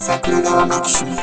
桜川マキシムは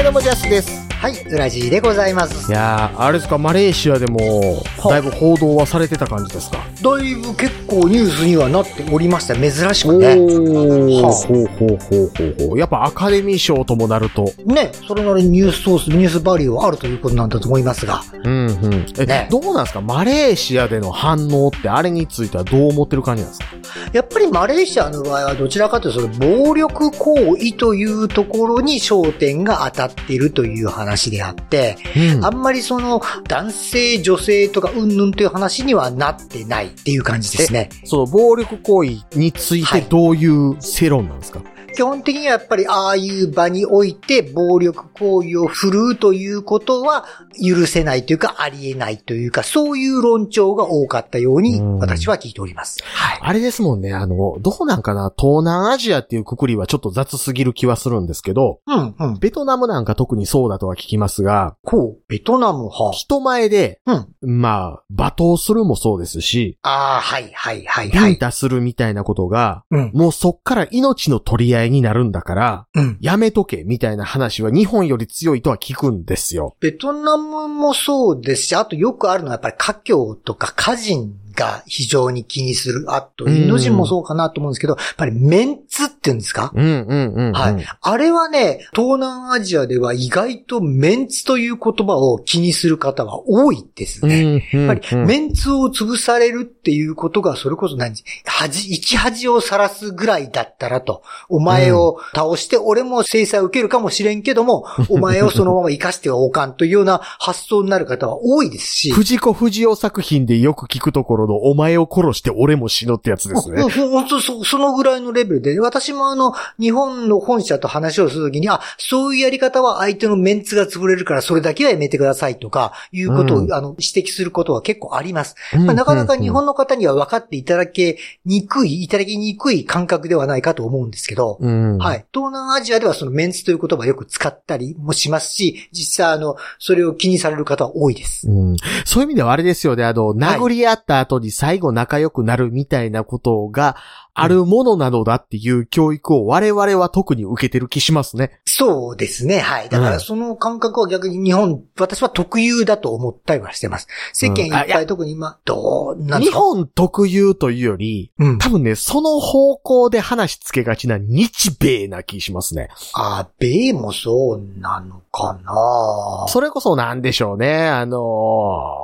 い、どうも、ジャスです。はい、ウラジーでございます。いやー、あれですか、マレーシアでも、だいぶ報道はされてた感じですか？だいぶ結構ニュースにはなっておりました。珍しおくね。ー、はあほうほうほうほうほう。やっぱアカデミー賞ともなると。ね、それなりにニュースソース、ニュースバリューはあるということなんだと思いますが。うんうん。え、ねどうなんですか？マレーシアでの反応ってあれについてはどう思ってる感じなんですか？やっぱりマレーシアの場合はどちらかというと、その暴力行為というところに焦点が当たっているという話であって、うん。あんまりその男性、女性とかうんぬんという話にはなってないっていう感じですね。その暴力行為についてどういう世論なんですか、基本的にはやっぱりああいう場において暴力行為を振るうということは許せないというかありえないというかそういう論調が多かったようにうん私は聞いております。はい。あれですもんね、あの、どうなんかな東南アジアっていうくくりはちょっと雑すぎる気はするんですけど、うん、うん。ベトナムなんか特にそうだとは聞きますが、こう、ベトナムは？人前で、うん。まあ、罵倒するもそうですし、ああ、はい、はい、はい、はい。ビンタするみたいなことが、うん、もうそっから命の取り合いになるんだから、うん。やめとけみたいな話は日本より強いとは聞くんですよ。ベトナムもそうですし、あとよくあるのはやっぱり華僑とか家人が非常に気にする。あと、インド人もそうかなと思うんですけど、やっぱりメンツっていうんですか？うんうんうん、うん。はい。あれはね、東南アジアでは意外とメンツという言葉を気にする方は多いですね。うんうんやっぱり、メンツを潰されるっていうことが、それこそ何恥、一恥をさらすぐらいだったらと、お前を倒して、俺も制裁を受けるかもしれんけども、お前をそのまま生かしてはおかんというような発想になる方は多いですし、藤子不二雄作品でよく聞くところのお前を殺して俺も死のってやつですねうん。本当そ、そのぐらいのレベルで、私もあの、日本の本社と話をするときに、あ、そういうやり方は相手のメンツが潰れるからそれだけはやめてくださいとか、いうことを、うんあの、指摘することは結構あります。うんまあなかなか日本の方には分かっていただけにくい、いただきにくい感覚ではないかと思うんですけど、うん。はい。東南アジアではそのメンツという言葉をよく使ったりもしますし、実際あの、それを気にされる方は多いです。うんそういう意味ではあれですよね、あの、殴り合った後に最後仲良くなるみたいなことがあるものなのだっていう教育を我々は特に受けてる気しますね。そうですね。はい。だかうんらその感覚は逆に日本、私は特有だと思ったりはしてます。世間いっぱい特に今、どうなんですか？日本特有というより、うん。多分ね、その方向で話つけがちな日米な気しますね。あ、米もそうなのかな？それこそなんでしょうね。あの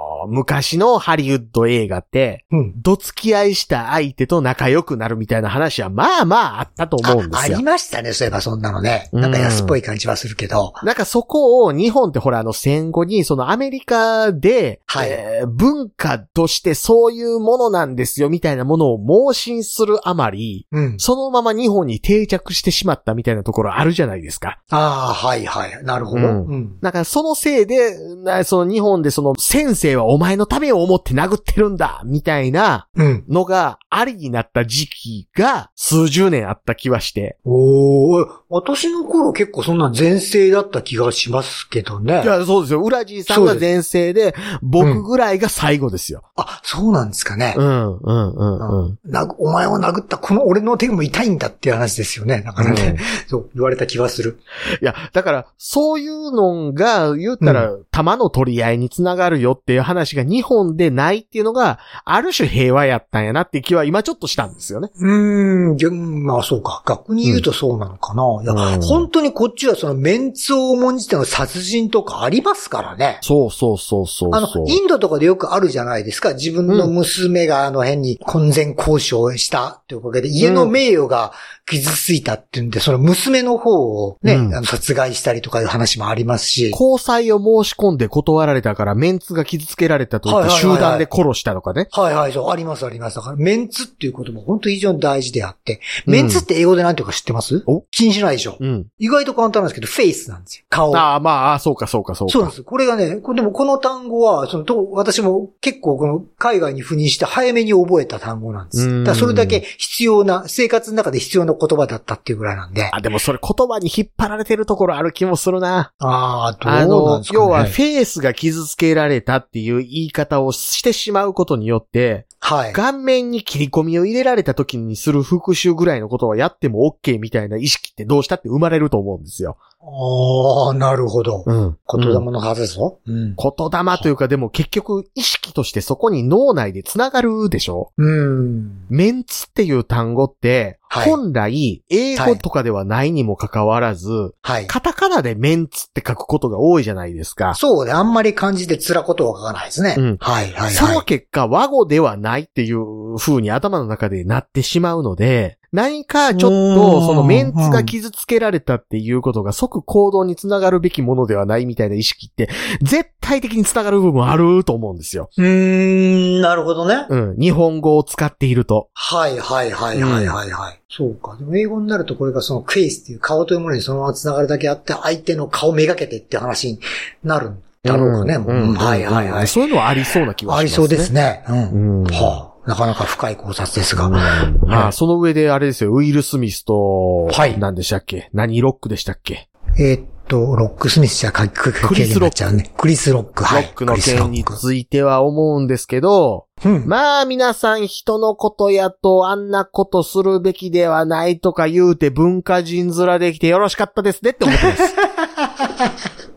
ー昔のハリウッド映画って、うん。どつき合いした相手と仲良くなるみたいな話はまあまああったと思うんですよああり。ましたね。そういえばそんなのね。なんか安っぽい感じはするけど。なんかそこを日本ってほらあの戦後にそのアメリカで、はいえー文化としてそういうものなんですよみたいなものを盲信するあまり、うん。そのまま日本に定着してしまったみたいなところあるじゃないですか。ああ、はいはい。なるほど。ううんん。だからそのせいで、なその日本でその先生はお前のためを思って殴ってるんだみたいなうん。のがありになった時期が数十年あった気はして。おー、私の頃結構そんな前世だった気がしますけどねい。や、そうですよ。浦地さんが前世で、僕ぐらいが最後ですよ。あ、そうなんですかね。うん、うん、うん、うん。なお前を殴ったこの俺の手も痛いんだっていう話ですよね。だからね、そう言われた気はする。いや、だから、そういうのが、言ったら、弾の取り合いにつながるよっていう話が日本でないっていうのが、ある種平和やったんやなって気は今ちょっとしたんですよね。うーん、逆まあそうか。逆に言うとそうなのかな。いや、うん本当にこっちはそのメンツを重んじての殺人とかありますからね。そうそうそうそうあのインドとかでよくあるじゃないですか。自分の娘があの辺に婚前交渉をしたっていうおかげで、家の名誉が傷ついたっていうんで、その娘の方をね、うんあの殺害したりとかいう話もありますし。交際を申し込んで断られたからメンツが傷つけられたと言って集団で殺したとかね。はいはい、そう、ありますあります。だから、メンツっていうことも本当非常常に大事であって、メンツって英語で何ていうか知ってます、お？気にしないでしょ、うん。意外と簡単なんですけど、フェイスなんですよ。顔。ああ、まあ、そうか、そうか、そうか。そうなんです。これがね、これでもこの単語は、その、と私も結構この海外に赴任して早めに覚えた単語なんです。うんだそれだけ必要な、生活の中で必要な言葉だったっていうぐらいなんで。あ、でもそれ言葉に引っ張られてるところある気もするな。ああ、どうあなんので、すかね。要はフェースが傷つけられたっていう言い方をしてしまうことによって、はい。顔面に切り込みを入れられた時にする復習ぐらいのことはやっても OK みたいな意識ってどうしたって生まれると思うんですよ。ああ、なるほど。うん。言霊のはずで。うん。言霊というかでも結局意識としてそこに脳内で繋がるでしょうん。メンツっていう単語って、はい本来英語とかではないにもかかわらず、はい。カタカナでメンツって書くことが多いじゃないですか。そうね。あんまり漢字で辛ことは書かないですね。うんはい、はい、そのはい。結果、和語ではないっていう風に頭の中でなってしまうので、何かちょっうと、んそのメンツが傷つけられたっていうことが即行動につながるべきものではないみたいな意識って、絶対的につながる部分あると思うんですよ。うーん、なるほどね。うん。日本語を使っていると。はい、はい、はい、はい、はい、はい。そうか。でも英語になるとこれがそのフェイスっていう顔というものにそのまま繋がるだけあって、相手の顔めがけてって話になるんだろうかね。うんうんはい、はい、はい。そういうのはありそうな気はします、ね。ありそうですね。うん。うん。はあ、なかなか深い考察ですが。まあ、その上であれですよ、ウィル・スミスと、はい何でしたっけ？何ロックでしたっけ？えーっと、ロックスミスじゃ書クリスロックね。クリスロック。はい。ロックの件に。ついては思うんですけど、うん。まあ皆さん人のことやとあんなことするべきではないとか言うて文化人面できてよろしかったですねって思ってます。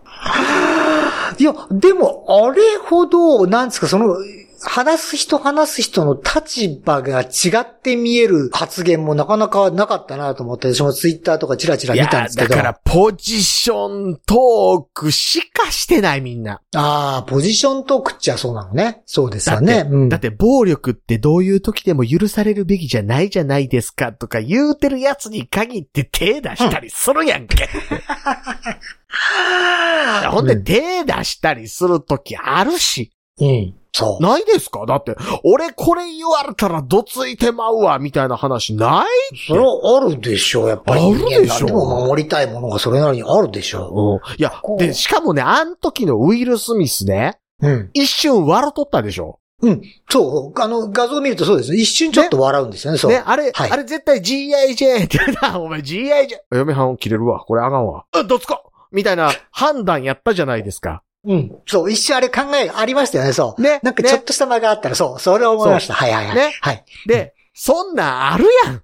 いや、でも、あれほど、なんですか、その、話す人話す人の立場が違って見える発言もなかなかなかったなと思って、私もツイッターとかチラチラ見たんですけど。だからポジショントークしかしてないみんな。ああ、ポジショントークっちゃそうなのね。そうですよね。うんだって暴力ってどういう時でも許されるべきじゃないじゃないですかとか言うてるやつに限って手出したりするやんけ。ほんで手出したりする時あるし。うん。そう。ないですか？だって、俺これ言われたらどついてまうわ、みたいな話ないそれはあるでしょう、やっぱり。あるでしょ人間なんでも守りたいものがそれなりにあるでしょうん。いや、で、しかもね、あん時のウィル・スミスね、う。うん。一瞬笑っとったでしょ？そう。あの、画像を見るとそうです。一瞬ちょっと笑うんですよね、そう。ね、あれ、はいあれ絶対 GIJ ってな、お前 GIJ。嫁はん切れるわ。これあかんわ。うん、どつこみたいな判断やったじゃないですか。うん。そう、一瞬あれ考えありましたよね、そう。ね。なんかちょっとした間があったら、そう、それを思いました。はいはいはい。ねはい。で、そんなんあるやん。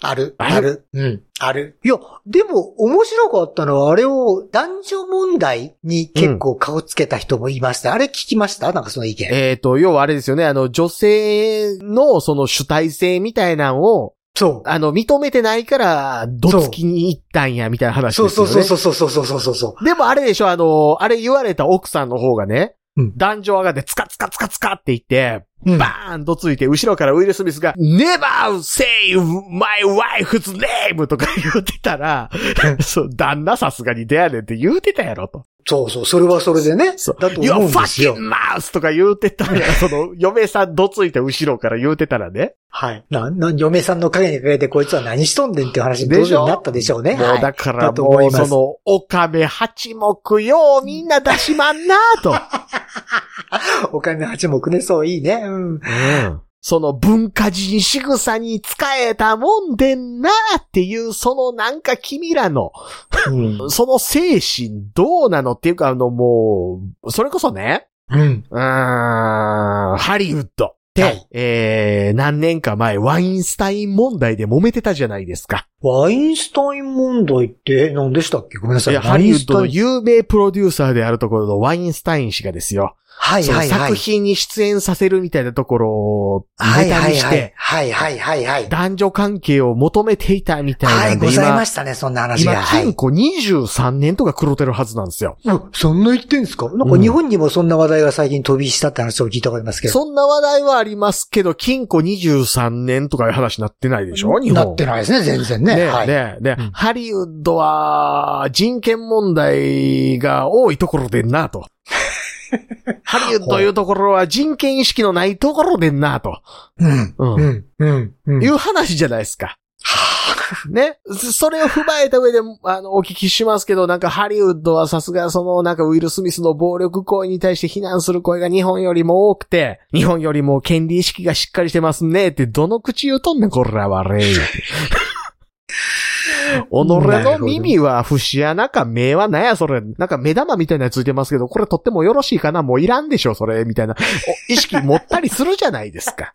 ある、ある？うん。ある。いや、でも、面白かったのは、あれを男女問題に結構顔つけた人もいました。あれ聞きました？なんかその意見。えっ、と、要はあれですよね、あの、女性のその主体性みたいなのを、そあの、認めてないから、どつきに行ったんや、みたいなう。話そうですよね。そうそうそうそうそうそうそう。でもあれでしょ、あの、あれ言われた奥さんの方がね、うん男女上がってツカツカツカツカって言って、うんバーンとついて、後ろからウィル・スミスが、never say my wife's name とか言ってたら、そう、旦那さすがに出やねんって言うてたやろと。そうそう、それはそれでね。そうだと You're 思うんですよ fucking。mouse! とか言うてたら、その、嫁さんどついて後ろから言うてたらね。はい。な、な、嫁さんの影にかけてこいつは何しとんねんっていう話に当然なったでしょうね。もうだからもいうその、岡部八目ようみんな出しまんなと。お金八目ね、そういいね。うん。うんその文化人仕草に使えたもんでんなっていう、そのなんか君らの、うん。その精神どうなのっていうか、あのもう、それこそね、うん。うーん、ハリウッドって、はいえー、何年か前、ワインスタイン問題で揉めてたじゃないですか。ワインスタイン問題って何でしたっけ？ごめんなさい。いや、ハリウッドの有名プロデューサーであるところのワインスタイン氏がですよ。はいはいはい。作品に出演させるみたいなところをはいネタはいはいにして、。はいはいはいはい。男女関係を求めていたみたいはい、なんで、ござい今ましたね、そんな話今、が。はい。金庫23年とか黒てるはずなんですよ。あそんな言ってんすか？なんか日本にもそんな話題が最近飛びしたって話を聞いたことありますけど。そんな話題はありますけど、金庫23年とかいう話になってないでしょ？日本。なってないですね、全然ね。ねはい。ねね、うんハリウッドは人権問題が多いところでんなと。ハリウッドというところは人権意識のないところでんなと。うん。うんうん。うん。うん。いう話じゃないですか。ね？そそれを踏まえた上で、あの、お聞きしますけど、なんかハリウッドはさすがその、なんかウィル・スミスの暴力行為に対して非難する声が日本よりも多くて、日本よりも権利意識がしっかりしてますねって、どの口言うとんねん、こらはれ。己の耳は節穴か目はなんやそれ。なんか目玉みたいなやつついてますけど、これとってもよろしいかなもういらんでしょそれ。みたいな。お 意識持ったりするじゃないですか。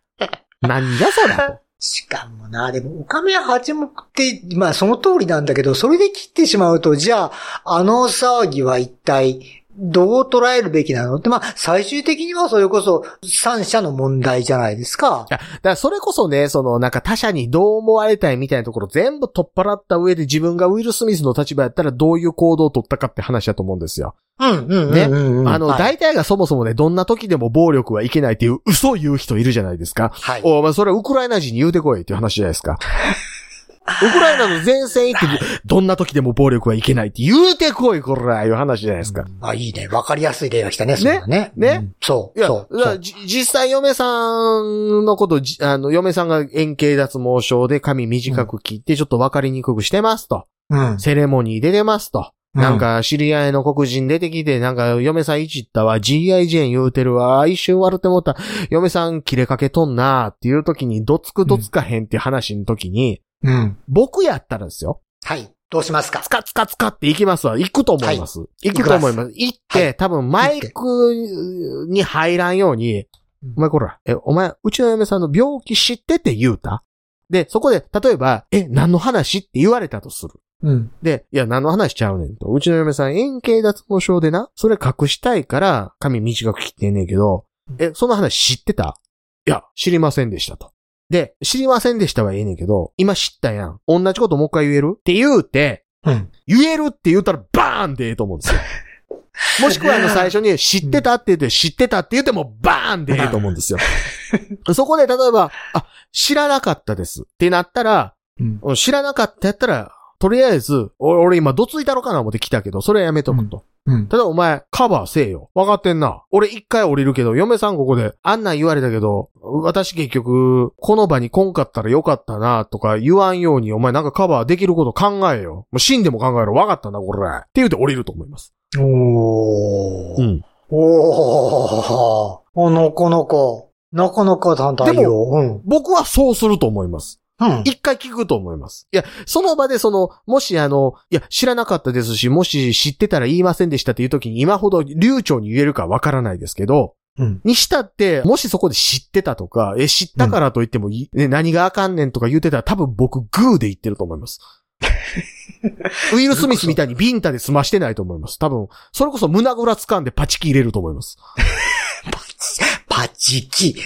なんじゃそらと。しかもな、でも、オカメ八目って、まあその通りなんだけど、それで切ってしまうと、じゃあ、あの騒ぎは一体、どう捉えるべきなの？って、まあ、最終的にはそれこそ、三者の問題じゃないですかい。や、だからそれこそね、そのなんか他者にどう思われたいみたいなところ全部取っ払った上で自分がウィル・スミスの立場やったらどういう行動を取ったかって話だと思うんですよ。うん、うん、ねうんうん。あの、はい、大体がそもそもね、どんな時でも暴力はいけないっていう嘘を言う人いるじゃないですか。はい。お前それはウクライナ人に言うてこいっていう話じゃないですか。ウクライナの前線行って、どんな時でも暴力はいけないって言うてこい、こら、いう話じゃないですか。あ、いいね。わかりやすい例が来たね、それはね。ね？うんそう。いや、そう。そう実際嫁さんのこと、じあの、嫁さんが円形脱毛症で髪短く切ってちょっと分かりにくくしてますと。うん。セレモニー出てますと。なんか、知り合いの黒人出てきて、なんか、嫁さんいじったわ、GI ジェーン言うてるわ、一瞬笑ってもった、嫁さん切れかけとんなっていう時に、どつくどつかへんっていう話の時に、うん。僕やったらですよ。はい。どうしますか？つかつかつかって行きますわ。行くと思います。行くと思います。行って、はい多分マイクに入らんように、うんお前こら、え、お前、うちの嫁さんの病気知ってって言うた？で、そこで、例えば、え、何の話って言われたとする。うん。で、いや、何の話しちゃうねんと。うちの嫁さん円形脱毛症でな、それ隠したいから髪短く切ってんねんけど、え、その話知ってた？いや、知りませんでしたと。で、知りませんでしたはええねんけど、今知ったやん。同じこともう一回言える？って言うて、うん。言えるって言ったらバーンでええと思うんですよ。もしくはあの最初に知ってたって言って知ってたって言ってもバーンでええと思うんですよ。そこで例えば、あ、知らなかったですってなったら、うん。知らなかったやったら、とりあえず、お俺今どついたろかな思って来たけど、それはやめとくと。うん。ただお前、カバーせえよ。わかってんな。俺一回降りるけど、嫁さんここで、あんなん言われたけど、私結局、この場に来んかったらよかったな、とか言わんように、お前なんかカバーできること考えよ。もう死んでも考えろ。わかったな、これ。って言うて降りると思います。おー。ん。おー。おのこのこ。なかなか単体よ。うん。僕はそうすると思います。うん。一回聞くと思います。いや、その場でその、もしあの、いや、知らなかったですし、もし知ってたら言いませんでしたっていう時に今ほど流暢に言えるかわからないですけど、うん。にしたって、もしそこで知ってたとか、え、知ったからと言ってもい、ね、何があかんねんとか言ってたら多分僕グーで言ってると思います。ウィル・スミスみたいにビンタで済ましてないと思います。多分、それこそ胸ぐら掴んでパチキ入れると思います。パチキ。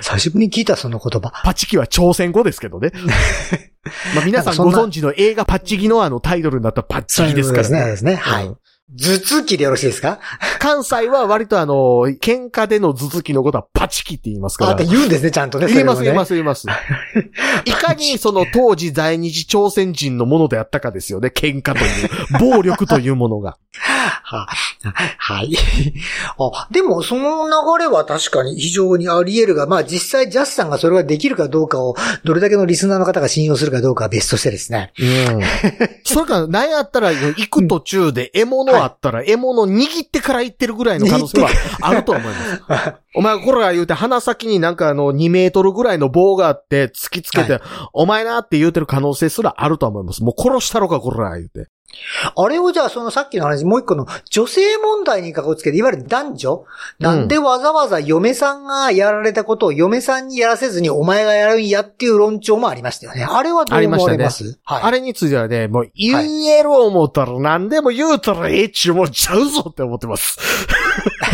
久しぶりに聞いた、その言葉。パチキは朝鮮語ですけどね。まあ皆さんご存知の映画パッチギのあのタイトルになったパッチギですからそうですねですねはいうん頭突きでよろしいですか？関西は割とあの、喧嘩での頭突きのことはパチキって言いますから。あって言うんですね、ちゃんとね。。言います、言いますす、言います。いかにその当時在日朝鮮人のものであったかですよね。喧嘩という、暴力というものが。は、はい。あ、でも、その流れは確かに非常にあり得るが、まあ実際ジャスさんがそれができるかどうかを、どれだけのリスナーの方が信用するかどうかは別としてですね。うん。それから、なんやったら、行く途中で獲物あったら、獲物握ってから行ってるぐらいの可能性はあると思います。お前、こら言うて、鼻先になんかあの、2メートルぐらいの棒があって、突きつけて、はお前なって言うてる可能性すらあると思います。もう殺したろか、こら言うて。あれをじゃあそのさっきの話、もう一個の女性問題にかこつけて、いわゆる男女、なんでわざわざ嫁さんがやられたことを嫁さんにやらせずにお前がやるんやっていう論調もありましたよね。あれはどう思われます？はい。あれについてはね、もう言える思ったら何でも言うたらええっちゅうもんちゃうぞって思ってます。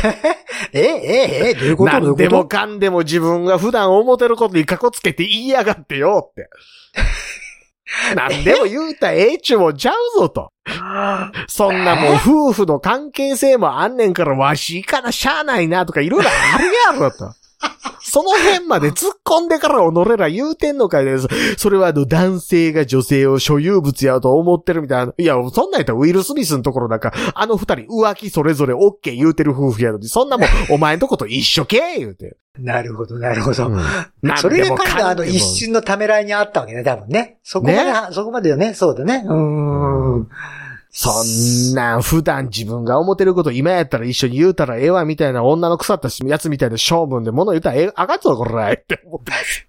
え、え、え、どういうこと？何でもかんでも自分が普段思ってることにかこつけて言いやがってよって。何でも言うたらええちゅうもんちゃうぞと。そんなもう夫婦の関係性もあんねんからわしいからしゃあないなとかいろいろあるやろと。その辺まで突っ込んでから己ら言うてんのかいです。それはあの男性が女性を所有物やと思ってるみたいな。いや、そんなんやったらウィル・スミスのところなんか、あの二人浮気それぞれ OK 言うてる夫婦やのに、そんなもん お前んとこと一緒け言うて。なるほど、なるほど。うんそれでも彼のあの一瞬のためらいにあったわけね、多分ね。そこまで、ねそこまでよね。そうだね。うーん。そんなん普段自分が思ってること今やったら一緒に言うたらええわみたいな女の腐ったやつみたいな性分で物言ったらええ、あかんぞこらって思ってます。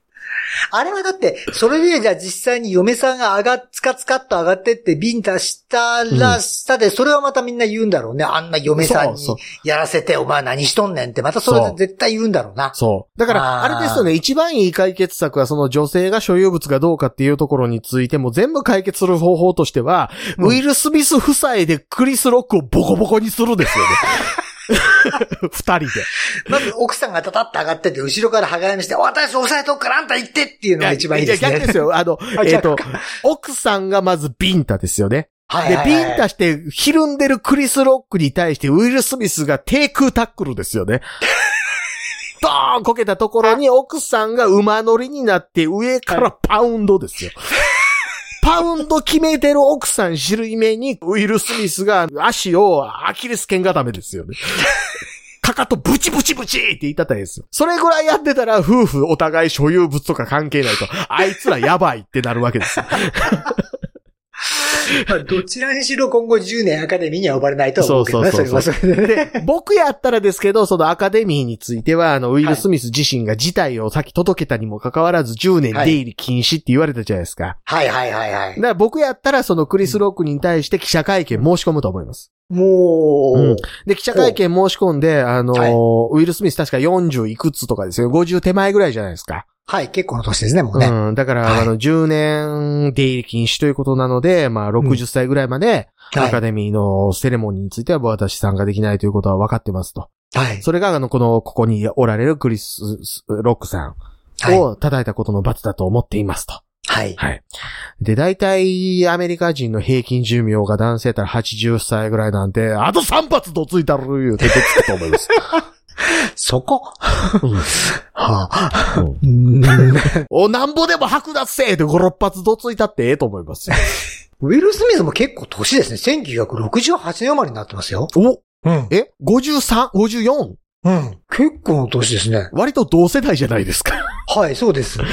あれはだって、それでじゃあ実際に嫁さんが上がっ、つかつかっと上がってってビンタしたらしたで、それはまたみんな言うんだろうね。あんな嫁さんにやらせて、お前何しとんねんって、またそれで絶対言うんだろうな。そう。だから、あれですよね、一番いい解決策はその女性が所有物かどうかっていうところについても全部解決する方法としては、うんウィル・スミス夫妻でクリス・ロックをボコボコにするですよね。二人で。まず奥さんがタタッと上がってて、後ろから羽交いにして、私押さえとくからあんた行ってっていうのが一番いいですね。や逆ですよ。あの、あえっ、と逆、奥さんがまずビンタですよね。で、はいはいはいビンタして、ひるんでるクリス・ロックに対して、ウィル・スミスが低空タックルですよね。ドーンこけたところに奥さんが馬乗りになって上からパウンドですよ。パウンド決めてる奥さん知る目に、ウィル・スミスが足をアキレス腱固めですよね。かかとブチブチブチって言ったったらいいですよ。それぐらいやってたら夫婦お互い所有物とか関係ないと、あいつらやばいってなるわけですよ。まあどちらにしろ今後10年アカデミーには呼ばれないとは思うけどね、そうそうそうそれはそれでね。僕やったらですけど、そのアカデミーについては、あの、ウィル・スミス自身が事態を先届けたにもかかわらず10年出入り禁止って言われたじゃないですか。はいはいはいはいだか。ら僕やったらそのクリス・ロックに対して記者会見申し込むと思います。もう、うんで、記者会見申し込んで、あのーはいウィル・スミス確か40いくつとかですよ。50手前ぐらいじゃないですか。はい、結構の年ですね、もうね。うん。だから、はいあの、10年出入り禁止ということなので、まあ、60歳ぐらいまで、はいアカデミーのセレモニーについては私参加できないということは分かってますと。はい。それが、あの、この、ここにおられるクリス・ロックさんはい。を叩いたことの罰だと思っていますと。はい。はい。で、大体、アメリカ人の平均寿命が男性やったら80歳ぐらいなんで、あと3発どついたる言うてどつくと思います。そこ？うん はあ。うんお、なんぼでも剥奪せえで5、6発どついたってええと思いますよ。ウィル・スミスも結構年ですね。1968年生まれになってますよ。お、うん。え ?53、54? うん。結構の年ですね。割と同世代じゃないですか。はい、そうです。はい。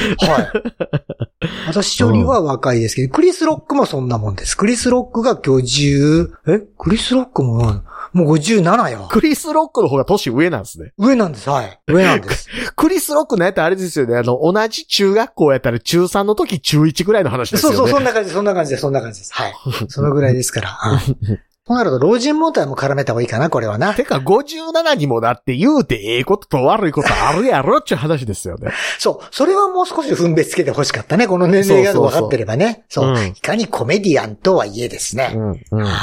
私よりは若いですけど、クリス・ロックもそんなもんです。クリス・ロックが今日10、え？クリス・ロックも、もう57よ。クリス・ロックの方が年上なんですね。上なんです、はい。上なんです。クリス・ロックのやったらあれですよね。あの、同じ中学校やったら中3の時中1ぐらいの話ですよね。そうそう、そんな感じそんな感じです、そんな感じです。はい。そのぐらいですから。はいそうなると、老人問題も絡めた方がいいかな、これはな。てか、57にもなって言うてええことと悪いことあるやろっちゅう話ですよね。そう。それはもう少し分別つけて欲しかったね。この年齢が分かってればね。そううんいかにコメディアンとはいえですね。うん、うん、うん、うん。うん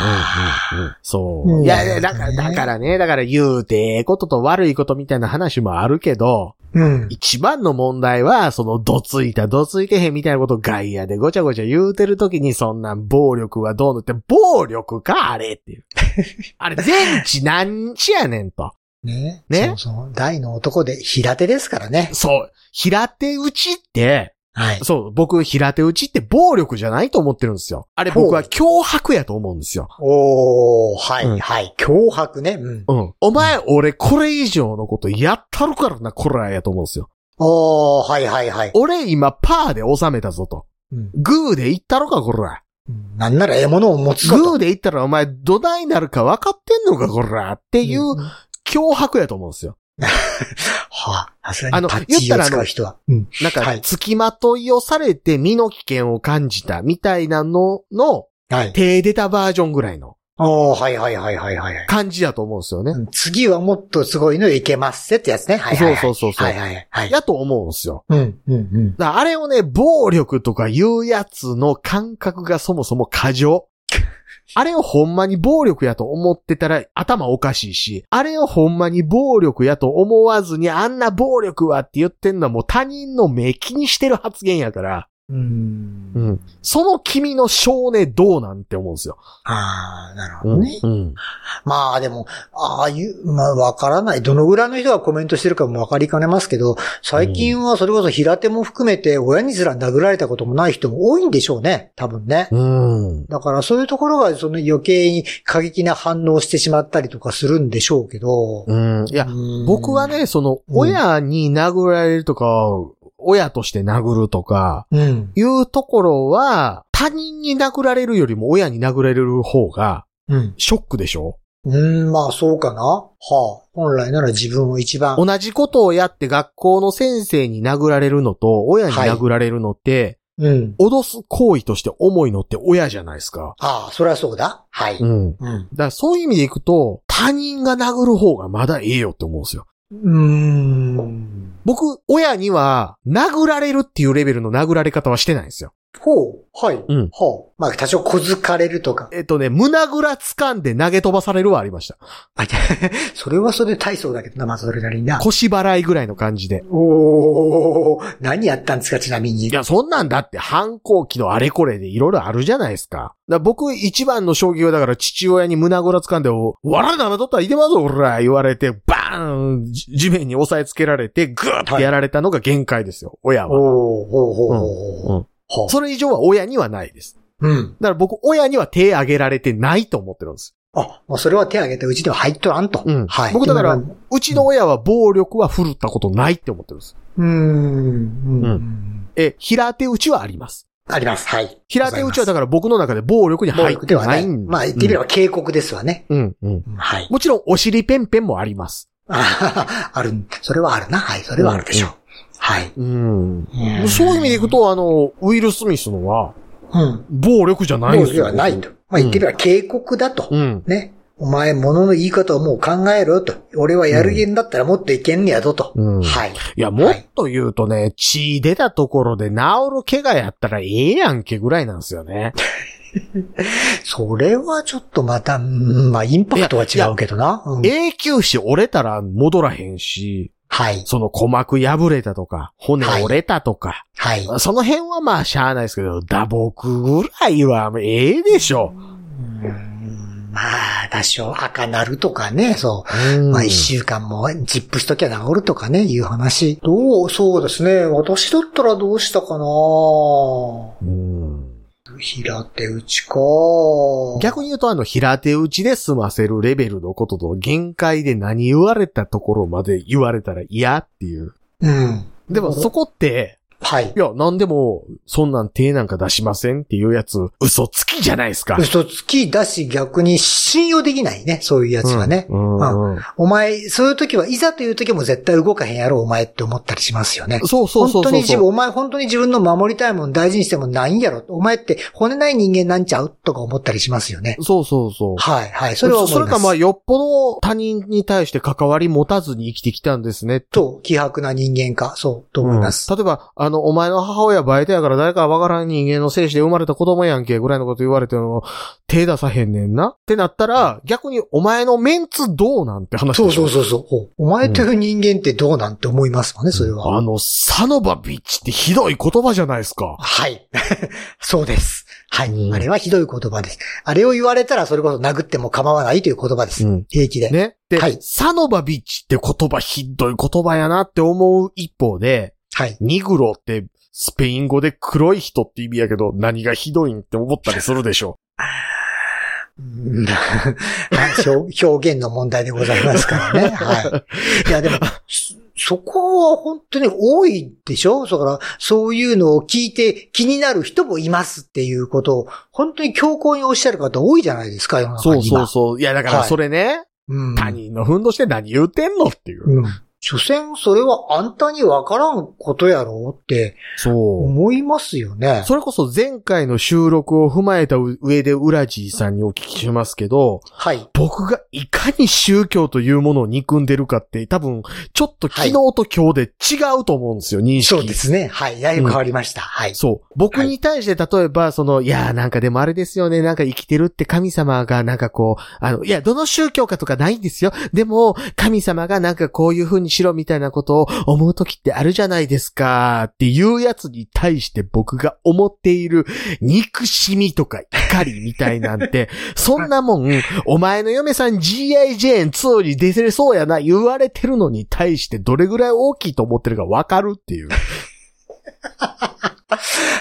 そうう。んいやだから、だからね、だから言うてええことと悪いことみたいな話もあるけど、うん。一番の問題は、その、どついた、どついてへんみたいなことを外野でごちゃごちゃ言うてるときに、そんな暴力はどうのって、暴力かあれっていう。あれ、全治何治やねんと。ね。ねそうそう。大の男で平手ですからね。そう。平手打ちって、はい。そう、僕、平手打ちって暴力じゃないと思ってるんですよ。あれ僕は脅迫やと思うんですよ。おー、はい、うんはい。脅迫ね。うん。うん。お前、俺、これ以上のことやったるからな、こらやと思うんですよ。おー、はい、はい、はい。俺、今、パーで収めたぞと。うんグーで言ったろか、こら。なんなら獲物を持つ。グーで言ったらお前どないなるか分かってんのかこらっていううん脅迫やと思うんですよ。はあ、さすがあのにパッチを言ったらあの使うん。なんか、はい付きまといをされて身の危険を感じたみたいなののはい。手出たバージョンぐらいのおー、はい、はい、はい、はい、はい。感じやと思うんですよね。うん次はもっとすごいのいけますせってやつね。はい、はい。そうそうそうそうはい、はい、はい。やと思うんですよ。うん、うん、うん。だあれをね、暴力とかいうやつの感覚がそもそも過剰。あれをほんまに暴力やと思ってたら頭おかしいし、あれをほんまに暴力やと思わずにあんな暴力はって言ってんのはもう他人の目気にしてる発言やから、うん。うん。その君の少年どうなんて思うんですよ。ああ、なるほうん。どね。うん。まあでも、ああいう、まあわからない。どのぐらいの人がコメントしてるかもわかりかねますけど、最近はそれこそ平手も含めて親にすら殴られたこともない人も多いんでしょうね。多分ね。うん。だからそういうところがその余計に過激な反応をしてしまったりとかするんでしょうけど。うん。いや、うん僕は、ね、その、うん親に殴られるとか、親として殴るとか、うん。いうところは、他人に殴られるよりも親に殴られる方が、うん。ショックでしょ？うん、まあそうかな。はあ。本来なら自分を一番。同じことをやって学校の先生に殴られるのと、親に殴られるのって、うん。脅す行為として重いのって親じゃないですか。ああ、それはそうだ。はい。うん。うん。だからそういう意味でいくと、他人が殴る方がまだええよって思うんですよ。うーん。僕、親には、殴られるっていうレベルの殴られ方はしてないんですよ。ほう。はい。うんほう。まあ、多少小づかれるとか。えっとね、胸ぐら掴んで投げ飛ばされるはありました。あ それはそれで大層だけどな、まあ、それなりにな。腰払いぐらいの感じで。おー、何やったんですか、ちなみに。いや、そんなんだって反抗期のあれこれでいろいろあるじゃないですか。だ僕一番の衝撃はだから父親に胸ぐら掴んで、おわらなめとったらいてまぞ、おら言われて、バーンじ地面に押さえつけられて、グーってやられたのが限界ですよ、親は。おー、ほうほうほうほう。うんそれ以上は親にはないです。うん。だから僕、親には手挙げられてないと思ってるんです。あ、もうそれは手挙げてうちでは入っとらんと。うんはい。僕だからうちの親は暴力は振るったことないって思ってるんです。うーん。うん。うえ、平手打ちはあります。あります。はい。平手打ちはだから僕の中で暴力に暴入って力ではない。んまあ、言ってみれば警告ですわね。うん、うん。うんはい。もちろん、お尻ペンペンもあります。あある。それはあるな。はい。それはあるでしょう。はい。うん。うんそういう意味でいくと、あの、ウィル・スミスのは、うん。暴力じゃないん暴力でですよ。はないと。まあ、言ってみれば警告だと。うん。ね。お前、物の言い方をもう考えろよと。俺はやるげんだったらもっといけんねやぞと。うんはい。いや、もっと言うとね、血出たところで治る怪我やったらええやんけぐらいなんですよね。それはちょっとまた、うんまあ、インパクトは違うけどな。うん永久歯折れたら戻らへんし、はい。その鼓膜破れたとか、骨折れたとか、はい。その辺はまあしゃあないですけど、打撲ぐらいはええでしょ。うんまあ、多少赤なるとかね、そう。うんまあ一週間もジップしときゃ治るとかね、いう話。どう、そうですね。私だったらどうしたかなうん平手打ちか。逆に言うとあの平手打ちで済ませるレベルのことと限界で何言われたところまで言われたら嫌っていう。うん。でもそこって、はいい。や、なんでも、そんなん手なんか出しませんっていうやつ、嘘つきじゃないですか。嘘つきだし逆に信用できないね、そういうやつはね。うんうんうんお前、そういう時は、いざという時も絶対動かへんやろ、お前って思ったりしますよね。そうそうそうそう本当に自分、そう。お前本当に自分の守りたいもの大事にしてもないんやろ。お前って骨ない人間なんちゃうとか思ったりしますよね。そうそうそう。はい、はい。それは思います。それかまあ、よっぽど他人に対して関わり持たずに生きてきたんですね。と、希薄な人間か、そう、と思います。うん例えば、あの、お前の母親バイトやから誰かわからん人間の精子で生まれた子供やんけ、ぐらいのこと言われても、手出さへんねんなってなったら、逆にお前のメンツどうなんて話そうそうそうそう。お前という人間ってどうなんて思いますわね、それは。あの、サノバビッチってひどい言葉じゃないですか。はい。そうです。はい、うんあれはひどい言葉です。あれを言われたらそれこそ殴っても構わないという言葉です。うん平気で。ね。で、はいサノバビッチって言葉ひどい言葉やなって思う一方で、はい。ニグロってスペイン語で黒い人って意味やけど、何がひどいんって思ったりするでしょ。う表 表現の問題でございますからね。はい。いや、でも、そそこは本当に多いでしょ？だから、そういうのを聞いて気になる人もいますっていうことを、本当に強硬におっしゃる方多いじゃないですか、世の中そう。そうそう。いや、だからそれね、うん。他人のふんどして何言うてんのっていう。うん。所詮、それはあんたにわからんことやろうってそう。思いますよね。それこそ前回の収録を踏まえた上でウラジーさんにお聞きしますけど、はい。僕がいかに宗教というものを憎んでるかって多分、ちょっと昨日と今日で違うと思うんですよ、認識。そうですね。はい。だいぶ変わりました。はい。そう。僕に対して例えば、その、いやーなんかでもあれですよね、なんか生きてるって神様がなんかこう、あの、いや、どの宗教かとかないんですよ。でも、神様がなんかこういう風にしろみたいなことを思う時ってあるじゃないですかっていうやつに対して僕が思っている憎しみとか怒りみたいなんて、そんなもん、お前の嫁さん G.I. ジェーン2に出せれそうやな言われてるのに対してどれぐらい大きいと思ってるかわかるっていう。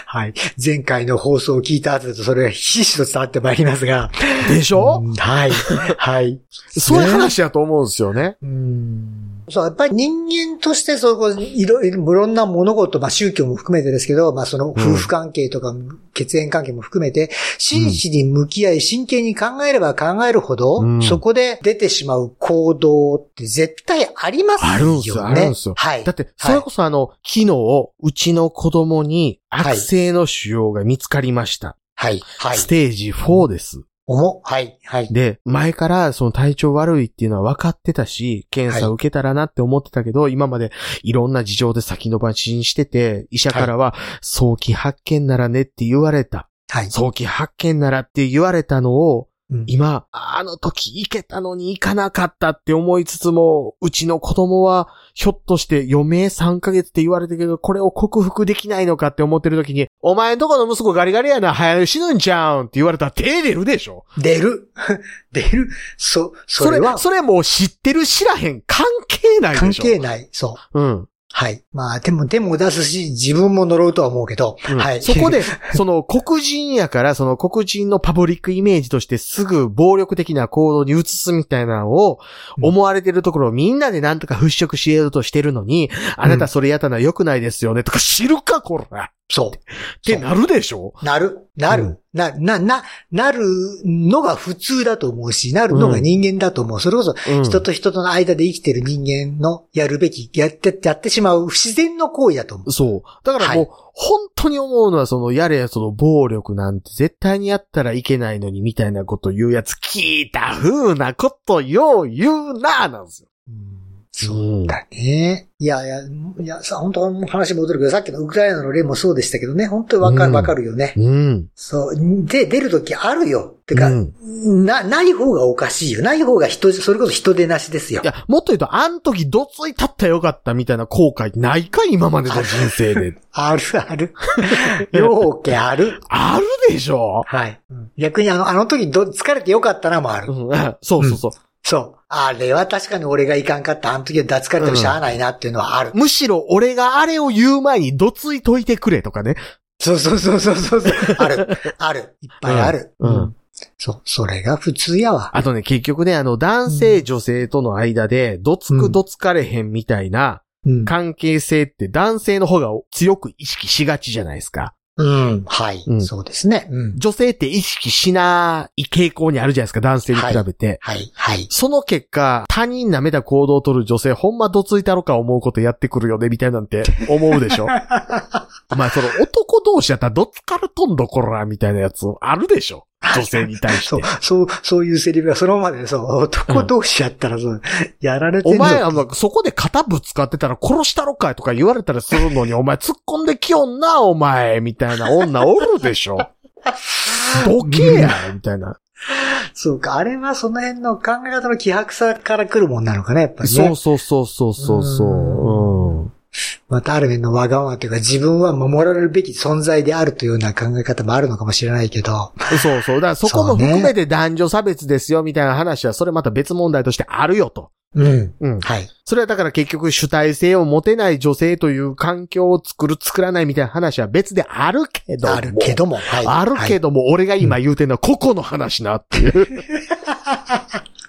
はい。前回の放送を聞いた後だとそれがひしひしと伝わってまいりますが。でしょ、うんはい。はい。そういう話だと思うんですよね。うんそう、やっぱり人間として、そう、こういろいろ、いろんな物事、まあ宗教も含めてですけど、まあその夫婦関係とか、血縁関係も含めて、真摯に向き合い、真剣に考えれば考えるほど、うんそこで出てしまう行動って絶対ありますよね。あるんすよあるんすよはい。だって、それこそあの、昨日、うちの子供にはい悪性の腫瘍が見つかりました。はい。はい。ステージ4です。重はい。はい。で、前からその体調悪いっていうのは分かってたし、検査受けたらなって思ってたけど、今までいろんな事情で先延ばしにしてて、医者からは早期発見ならねって言われた。はい。早期発見ならって言われたのを、うん今、あの時行けたのに行かなかったって思いつつも、うちの子供は、ひょっとして余命3ヶ月って言われてるけど、これを克服できないのかって思ってる時に、お前んとこの息子ガリガリやな、早く死ぬんちゃうんって言われたら手出るでしょ出る。出る。そ、そそれれは、それもう知ってる知らへん関係ない関でしょ係ない。そう。うん。はい。まあ、でも、でも出すし、自分も呪うとは思うけど、うん。はい。そこで、その黒人やから、その黒人のパブリックイメージとしてすぐ暴力的な行動に移すみたいなのを思われてるところをみんなでなんとか払拭しようとしてるのに、あなたそれやったのは良くないですよねとか知るかこら。っそう。てなるでしょ？なる、なる、うんな、な、な、なるのが普通だと思うし、なるのが人間だと思う。それこそ、うん人と人との間で生きてる人間のやるべき、やって、やってしまう不自然の行為だと思う。そう。だからもう、本当に思うのは、その、やれやその暴力なんて絶対にやったらいけないのにみたいなこと言うやつ、聞いた風なことよう言うな、なんですよ。そうだね。いやいや、いや、さ、本当話戻るけど、さっきのウクライナの例もそうでしたけどね、本当にわかる、うんわかるよね。うん。そう。で、出るときあるよ。てか、うんな、ない方がおかしいよ。ない方が人、それこそ人出なしですよい。や、もっと言うと、あん時どついたったらよかったみたいな後悔ないか今までの人生で。あるある。ようけある。ある でしょはい。逆にあの、あの時ど、疲れてよかったなもある。うん、そうそうそう。そう。あれは確かに俺がいかんかった。あの時は脱疲れてもしゃあないなっていうのはある。むしろ俺があれを言う前にどついといてくれとかね。そうそうそうそうそう。ある。ある。いっぱいある。うんうんそう。それが普通やわ。あとね、結局ね、あの、男性、女性との間で、どつくどつかれへんみたいなうん。関係性って男性の方が強く意識しがちじゃないですか。うん。はい。うんそうですね。うん。女性って意識しない傾向にあるじゃないですか、男性に比べて。はい。はい。その結果、他人舐めた行動を取る女性、ほんまどついたろか思うことやってくるよね、みたいなんて 思うでしょ？お前、その男同士やったらどつかるとんどこら、みたいなやつあるでしょ？女性に対して そう。、そう、そういうセリフがそのままで、そう、男同士やったら、そう、やられてんのお前、あの、そこで肩ぶつかってたら殺したろかいとか言われたりするのに、お前突っ込んできよんな、お前、みたいな女おるでしょ どけや、みたいな。そうか、あれはその辺の考え方の希薄さから来るもんなのかね、やっぱりね。そうそうそうそうそうそう。うんまたある面のわがままというか、自分は守られるべき存在であるというような考え方もあるのかもしれないけど。そうそう。だからそこも含めて男女差別ですよ、みたいな話は、それまた別問題としてあるよと。うん。うん。はい。それはだから結局主体性を持てない女性という環境を作る、作らないみたいな話は別であるけども。あるけども。はい。あるけど。ども、俺が今言うてんのは個々の話なっていう。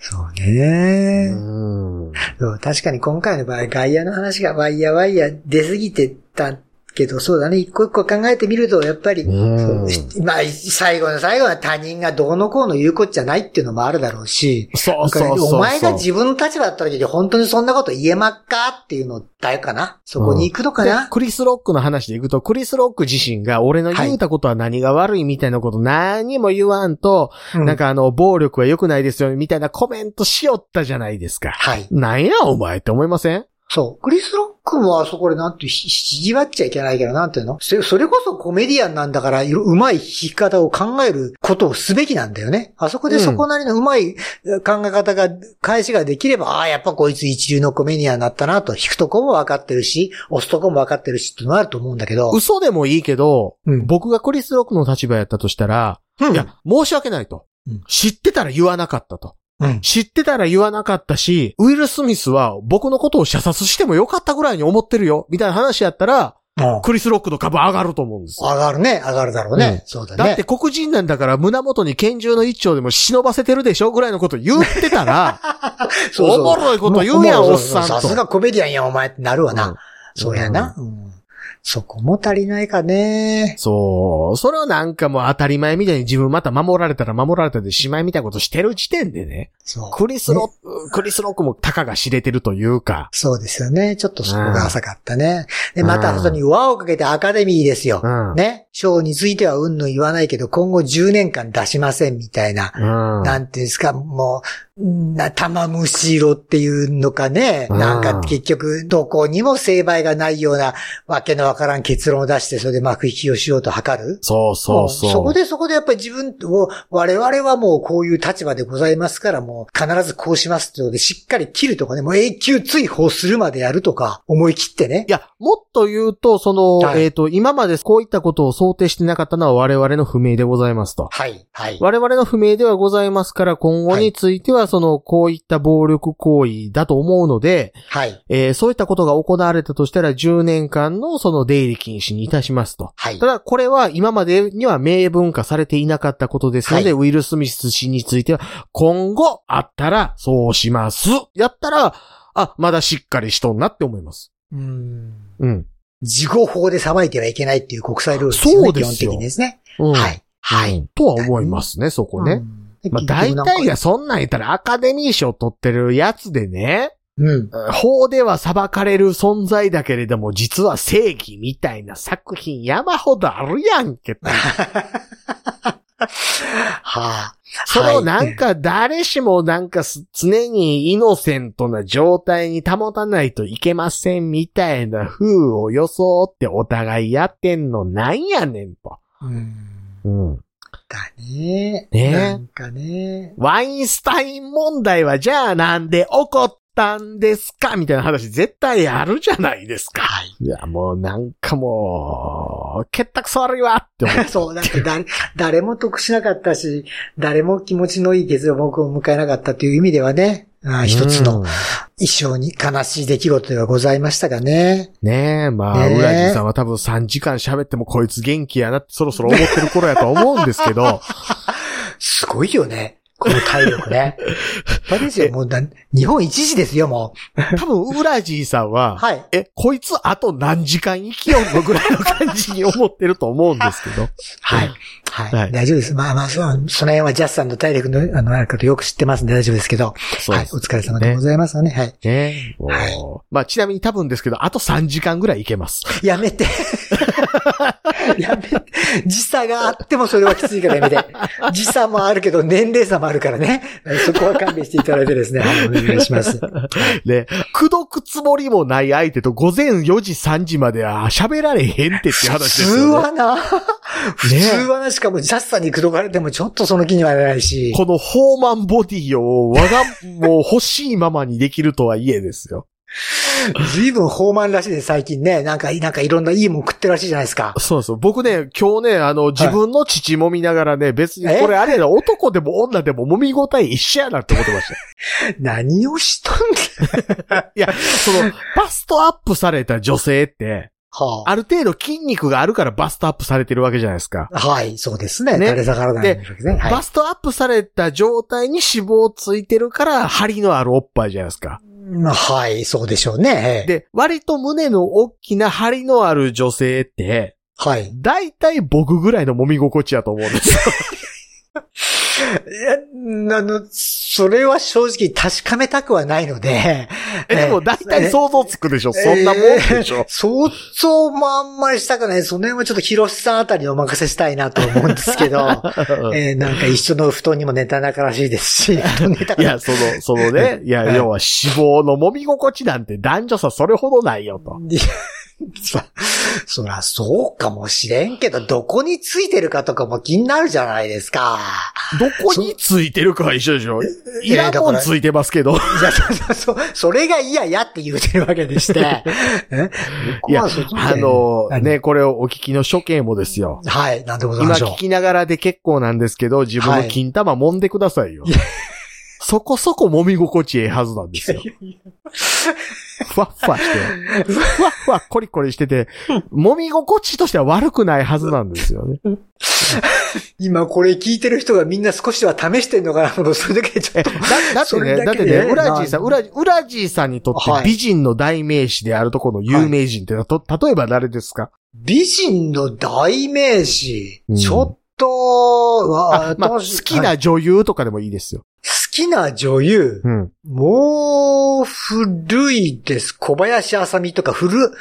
そうね、うん。そう確かに今回の場合、外野の話がワイヤーワイヤー出すぎてたけど、そうだね。一個一個考えてみると、やっぱり、まあ、最後の最後は他人がどうのこうの言うことじゃないっていうのもあるだろうし、そうそうそう。お前が自分の立場だった時に本当にそんなこと言えまっかっていうのだよかな？そこに行くのかでな、クリス・ロックの話でいくと、クリス・ロック自身が俺の言うたことは何が悪いみたいなこと何も言わんと、うんなんかあの、暴力は良くないですよみたいなコメントしよったじゃないですか。はい。なんやお前って思いません？そう。クリス・ロックもあそこでなんて、ひわっちゃいけないけど、なんていうの？そそれこそコメディアンなんだから、うまい弾き方を考えることをすべきなんだよね。あそこでそこなりのうまい考え方が、返しができれば、ああ、やっぱこいつ一流のコメディアンになったなと、弾くとこも分かってるし、押すとこも分かってるしってのあると思うんだけど。嘘でもいいけど、うん僕がクリス・ロックの立場やったとしたら、うんいや、申し訳ないと。うん知ってたら言わなかったと。うん。知ってたら言わなかったし、ウィル・スミスは僕のことを射殺してもよかったぐらいに思ってるよ、みたいな話やったら、うんクリス・ロックの株上がると思うんですよ。上がるね、上がるだろうね。そうだね。だって黒人なんだから胸元に拳銃の一丁でも忍ばせてるでしょぐらいのこと言ってたら、そうそうおもろいこと言うやんもおっさんとさすがコメディアンや、お前ってなるわな。うんそうやな、うんそこも足りないかね。そう。それをなんかもう当たり前みたいに自分また守られたら守られたでしまいみたいなことしてる時点でね、そう。クリスロック、クリスロックもたかが知れてるというか、そうですよね。ちょっとそこが浅かったね。で、うんまた、そこに輪をかけてアカデミーですよ。うん。ね。賞についてはうんぬん言わないけど、今後10年間出しませんみたいな。うん。なんていうんですか、もう、な、玉虫色っていうのかね。うんなんか結局、どこにも成敗がないような、わけのわからん結論を出して、それで幕引きをしようと図る。そうそうそう。もそこでそこでやっぱり自分を、我々はもうこういう立場でございますから、もう必ずこうしますってことで、しっかり切るとかね、もう永久追放するまでやるとか、思い切ってねい。や、もっと言うと、その、はいえっ、と、今までこういったことを想定してなかったのは我々の不明でございますと。はい、はい。我々の不明ではございますから、今後については、その、こういった暴力行為だと思うので、はい、えーそういったことが行われたとしたら、10年間のその出入り禁止にいたしますと。はいた。だ、これは今までには明文化されていなかったことですので、はウィル・スミス氏については、今後あったら、そうします。やったら、あ、まだしっかりしとんなって思います。うん。うん。事後法で裁いてはいけないっていう国際ルールですよね。そうですよ基本的にですね。うん。はい。はい。うんとは思いますね、そこね。うん。まあ、大体がそんなん言ったらアカデミー賞取ってるやつでね、うん。法では裁かれる存在だけれども、実は正義みたいな作品山ほどあるやんけ。はあ。それをなんか誰しもなんかす常にイノセントな状態に保たないといけませんみたいな風を装ってお互いやってんのなんやねんと。うん。うん。だね。ねなんかね。ワインスタイン問題はじゃあなんで起こったんですかみたいな話絶対あるじゃないですか。はい。いや、もうなんかもう、結託悪いわって思って。そう、だって誰、誰も得しなかったし、誰も気持ちのいい結論を迎えなかったという意味ではね、あ一つのうん一生に悲しい出来事ではございましたがね。ねえ、まあ、ウラジさんは多分3時間喋ってもこいつ元気やなってそろそろ思ってる頃やと思うんですけど、すごいよね。この体力ね。立派ですよ。もうだ、日本一時ですよ、も多分ウラジーさんう。は、はい。え、こいつあと何時間生きようのぐらいの感じに思ってると思うんですけど。はい。はい。はい大丈夫です。まあまあ、その辺はジャスさんの体力の、あの、あることよく知ってますんで大丈夫ですけど。はい。そうですお疲れ様でございますね。はい。ねはいまあ、ちなみに多分ですけど、あと3時間ぐらいいけます。やめて。やめて。時差があってもそれはきついからやめて。時差もあるけど年齢差もあるからね。そこは勘弁していただいてですね。はい、お願いします。ね、口説くつもりもない相手と午前4時3時までは喋られへんってって話です普通よね。はな、普通はな、しかもジャスさんに口説かれてもちょっとその気にはならないし。このホーマンボディを我が、もう欲しいままにできるとはいえですよ。随分豊満らしいです、最近ね。なんか、なんかいろんないいもん食ってるらしいじゃないですか。そうそう。僕ね、今日ね、あの、自分の父揉みながらね、別にえこれあれやな、男でも女でも揉み応え一緒やなって思ってました。何をしとんだ いや、その、バストアップされた女性って、はある程度筋肉があるからバストアップされてるわけじゃないですか。あ、はい、そうですね。ね垂れ下がらないですね。はいバストアップされた状態に脂肪ついてるから、張りのあるおっぱいじゃないですか。まあはい、そうでしょうね。で、割と胸の大きな張りのある女性って、はい。大体僕ぐらいの揉み心地やと思うんですよ。いや、あの、それは正直確かめたくはないので。え、でも大体想像つくでしょ、そんなもんでしょ、想像もあんまりしたくない。その辺はちょっと広瀬さんあたりにお任せしたいなと思うんですけど、えー、なんか一緒の布団にも寝た仲らしいですし、いや、その、そのね、いや、要は死亡の揉み心地なんて男女差それほどないよと。そ、そらそうかもしれんけど、どこについてるかとかも気になるじゃないですか。どこについてるかは一緒でしょいらんもんついてますけど。いや、そうそう、それが嫌やって言うてるわけでして。いや、あの、ね、これをお聞きの処刑もですよ。はい、なんでございます今聞きながらで結構なんですけど、自分の金玉揉んでくださいよ。はいそこそこ揉み心地ええはずなんですよ。ふわっふわして、ふわっふわコリコリしてて、揉み心地としては悪くないはずなんですよね。今これ聞いてる人がみんな少しは試してんのかなと、それだけちょっと。だだってね、だってね、ウラジーさん、ウラ、ウラジーさんにとって美人の代名詞であるところの有名人って、はい、例えば誰ですか？美人の代名詞、うん、ちょっと、あまあ、好きな女優とかでもいいですよ。きな女優、うん、もう古いです。小林あさみとか古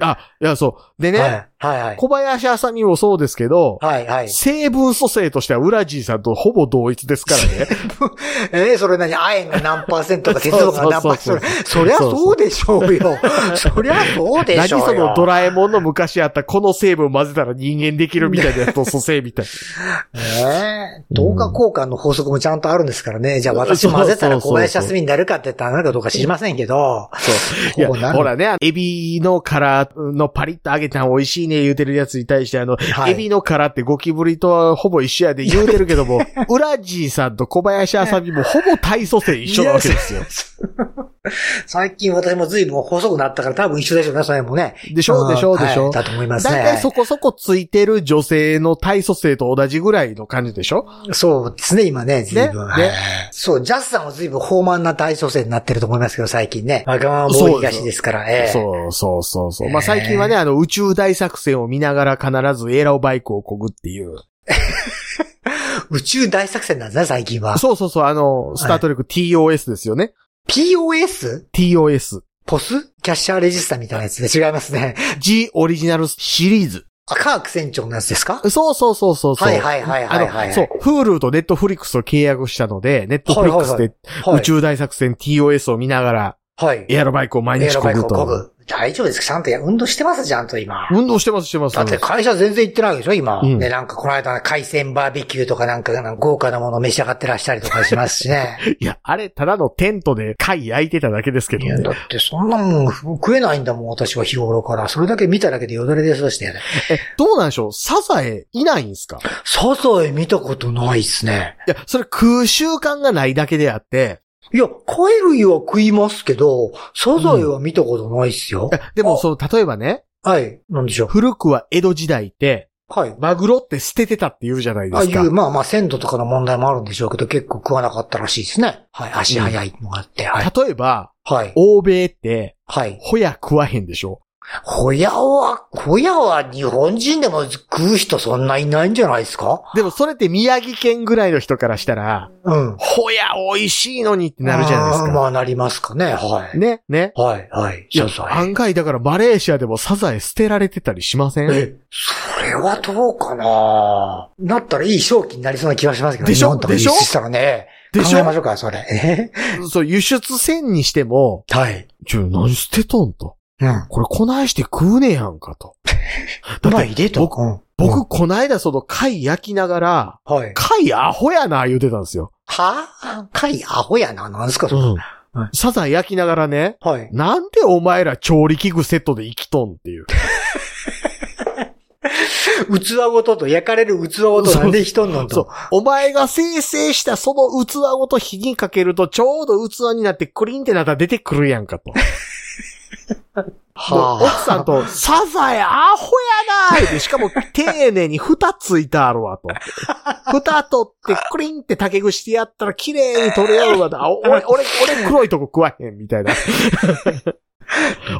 あ、いや、そう。でね、はい、はいはい小林あさみもそうですけど、はいはい。成分組成としてはウラジーさんとほぼ同一ですからね。えー、それ何？亜鉛が何パーセントか鉄道が何パーセント？そりゃそうでしょうよ。そりゃそうでしょうよ。何そのドラえもんの昔あったこの成分混ぜたら人間できるみたいなやつと蘇生みたいな。ええー、同化交換の法則もちゃんとあるんですからね。じゃあ私混ぜたら小林休みになるかって言ったらなるかどうか知りませんけど。そう。いや、ほらね、エビの殻のパリッと揚げたの美味しいね言うてるやつに対してあの、はい、エビの殻ってゴキブリとほぼ一緒やで言うてるけども、ウラジーさんと小林あさみもほぼ体組成一緒なわけですよ。最近私も随分細くなったから多分一緒でしょうね、それもね。でしょでしょでしょ、はい、だと思いますね。だいたいそこそこついてる女性の体組成と同じぐらいの感じでしょ？そうですね、今ね、随分。ね、ねそう、ジャスさんは随分豊満な体組成になってると思いますけど、最近ね。わがままボーイ東ですから、えー、そうそうそうそう。まあ最近はね、あの宇宙大作戦を見ながら必ずエラオバイクをこぐっていう。宇宙大作戦なんですね、最近は。そうそうそう、あの、スタートレック TOS ですよね。POS?TOS。ポス？キャッシャーレジスタみたいなやつで違いますね。G オリジナルシリーズ。あ、カーク船長のやつですか？そうそうそうそうはいはいはいはい、はい、そう、フールとネットフリックスを契約したので、ネットフリックスで宇宙大作戦 TOS を見ながら、はい。エアロバイクを毎日こぐと。エアロバイクをこぐ。大丈夫ですか？ちゃんと運動してます？ちゃんと今。運動してます、してます。だって会社全然行ってないでしょ今。うん、ね、なんかこの間海鮮バーベキューとかなんか豪華なもの召し上がってらっしゃりとかしますしね。いや、あれ、ただのテントで貝焼いてただけですけどね。いや、だってそんなもん食えないんだもん、私は日頃から。それだけ見ただけでよだれ出そうしてね。え、どうなんでしょう？サザエいないんすか？サザエ見たことないっすね。いや、それ空習慣がないだけであって、いや、貝類は食いますけど、サザエは見たことないっすよ。うん、でも、そう、例えばね。はい。なんでしょう。古くは江戸時代って、はい。マグロって捨ててたって言うじゃないですか。あ、いう、まあまあ、鮮度とかの問題もあるんでしょうけど、結構食わなかったらしいですね。はい。足早いのがあって。はい。例えば、はい。欧米って、はい。ホヤ食わへんでしょ？ホヤは、ホヤは日本人でも食う人そんないないんじゃないですか？でもそれって宮城県ぐらいの人からしたら、うん。ホヤ美味しいのにってなるじゃないですか。まあなりますかね、はい。ね、ね。はい、はい。サザエ。案外だからマレーシアでもサザエ捨てられてたりしません？え、それはどうかな？なったらいい正気になりそうな気がしますけどでしょ？でしょ？したらね。でしょ？考えましょうか、それ。そう、輸出船にしても、はい。ちょ、何捨てとんと。うん。これこないして食うねやんかと。だって、僕、うん、僕、こないだその貝焼きながら、はい。貝アホやな、言うてたんですよ。はぁ貝アホやな、なんすか、それ。うん。サザエ焼きながらね。はい。なんでお前ら調理器具セットで生きとんっていう。器ごとと焼かれる器ごとなんで人んのと。そう。お前が生成したその器ごと火にかけるとちょうど器になってクリンってなったら出てくるやんかと。はあ、奥さんと、サザエアホやなーしかも丁寧に蓋ついてあるわと。蓋取ってクリンって竹串してやったら綺麗に取れ合うわあ、俺、俺、俺黒いとこ食わへんみたいな。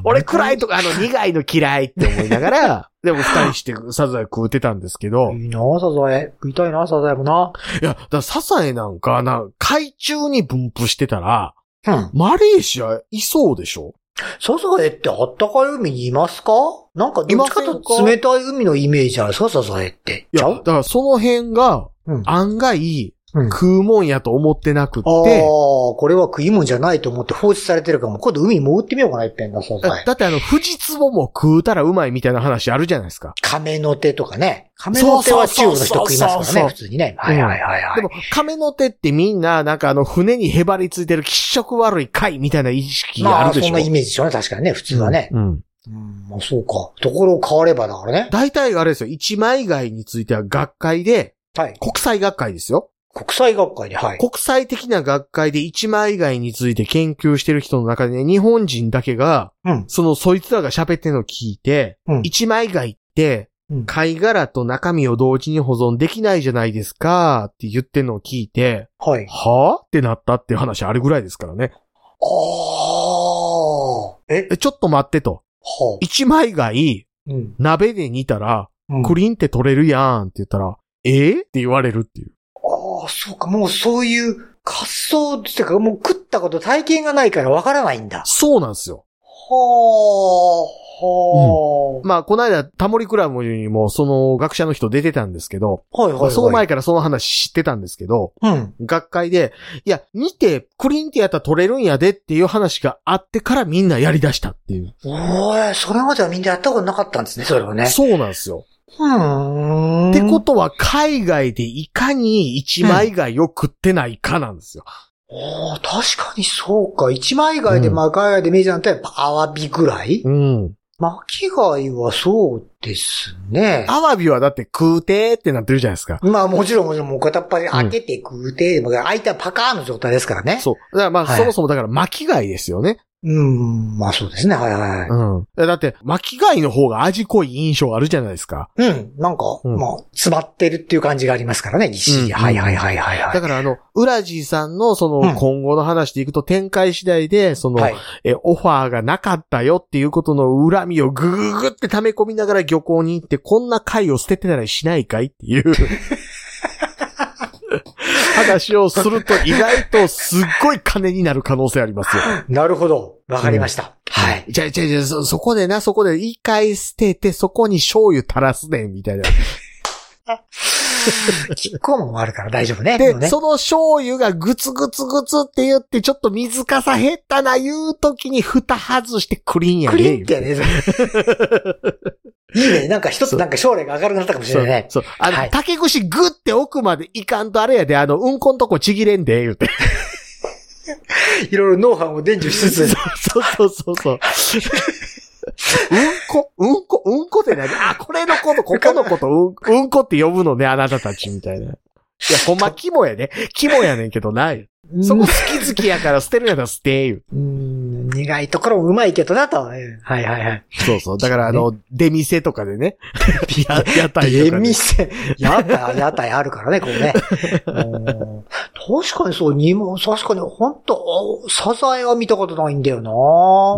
俺暗いとこ、あの苦いの嫌いって思いながら、でも二人してサザエ食うてたんですけど、いいなサザエ。食いたいなサザエもな。いや、だからサザエなんかな、海中に分布してたら、うん。マレーシアいそうでしょ？サザエってあったかい海にいますか？なんかどっちかと冷たい海のイメージじゃないですか、サザエって。いや、だからその辺がうん。案外うん食うもんやと思ってなくああ、って、これは食い物じゃないと思って放置されてるからもう今度海に潜ってみようかな、いっぺんな、サザエ。だってあの、富士壺も食うたらうまいみたいな話あるじゃないですか。亀の手とかね。亀の手は中国の人食いますからね、そうそうそうそう普通にね。はいはいはいはい。でも、亀の手ってみんな、なんかあの、船にへばりついてる気色悪い貝みたいな意識まあ、あるでしょ？そんなイメージでしょうね、確かにね、普通はね。うん。うん、まあそうか。ところを変わればだからね。大体あれですよ、一枚貝については学会で、はい。国際学会ですよ。国際学会で、はい。国際的な学会で一枚貝について研究してる人の中でね、日本人だけが、うん。そのそいつらが喋ってるのを聞いて、うん一枚貝ってうん、貝殻と中身を同時に保存できないじゃないですかって言ってるのを聞いて、はい。はぁってなったっていう話あるぐらいですからね。ああ。え？え、ちょっと待ってと。は一枚貝、あ。うん。鍋で煮たら、うんクリンって取れるやんって言ったら、え？ーって言われるっていう。ああ、そうか、もうそういう発想ってか、もう食ったこと体験がないからわからないんだ。そうなんですよ。はあ、はまあ、この間、タモリクラブにも、その学者の人出てたんですけど、あ。はいはい、はい。その前からその話知ってたんですけど、うん。学会で、いや、煮て、クリンってやったら取れるんやでっていう話があってからみんなやり出したっていう。おーい、それまではみんなやったことなかったんですね、それはね。そうなんですよ。うーん。ってことは、海外でいかに一枚貝を食ってないかなんですよ。おー確かにそうか。一枚貝で巻き貝でメジャーなったらやっぱアワビぐらい？うん。巻き貝はそうですね。アワビはだって食うてーってなってるじゃないですか。まあもちろんもちろんもう片っ端開けて食うて、もう開いたらパカーンの状態ですからね。そう。だからまあ、はいそもそもだから巻き貝ですよね。うん、まあそうですね。はいはいはい。うん。だって、巻き貝の方が味濃い印象あるじゃないですか。うん、なんか、うんまあ、詰まってるっていう感じがありますからね、ぎっしり。うんはいはいはいはいはい。だからあの、ウラジーさんのそうんの今後の話でいくと展開次第で、その、はい。え、オファーがなかったよっていうことの恨みをぐぐぐって溜め込みながら漁港に行って、こんな貝を捨ててたりしないかいっていう。話をすると意外とすっごい金になる可能性ありますよ。なるほど。わかりました。はい。じゃあじゃあじゃあそ、そこでな、そこで一回捨てて、そこに醤油垂らすねん、みたいな。キッコーマンもあるから大丈夫ね。で、もねその醤油がグツグツグツって言って、ちょっと水かさ減ったな言う時に蓋外してクリーンやクねリンってやね。いいね。なんか一つなんか将来が明るくなったかもしそうれないね。そう。あの、はい竹串グッて奥までいかんとあれやで、あの、うんこんとこちぎれんで、言うて。いろいろノウハウを伝授しつつ。そうそうそうそう。うんこ、うんこ、うんこって何？あ、これのこと、ここのこと、うん、うんこって呼ぶのね、あなたたち、みたいな。いや、ほんま、肝やね。肝やねんけどな。そこ好き好きやから捨てるんやったら捨て、言う。うん、苦いところもうまいけどなと。はいはいはい。そうそう。だから、あの、出店とかでね。や、屋台とか出で。店、屋台、屋台あるからね、こうね。うん確かにそう、にも、確かに、本当サザエは見たことないんだよな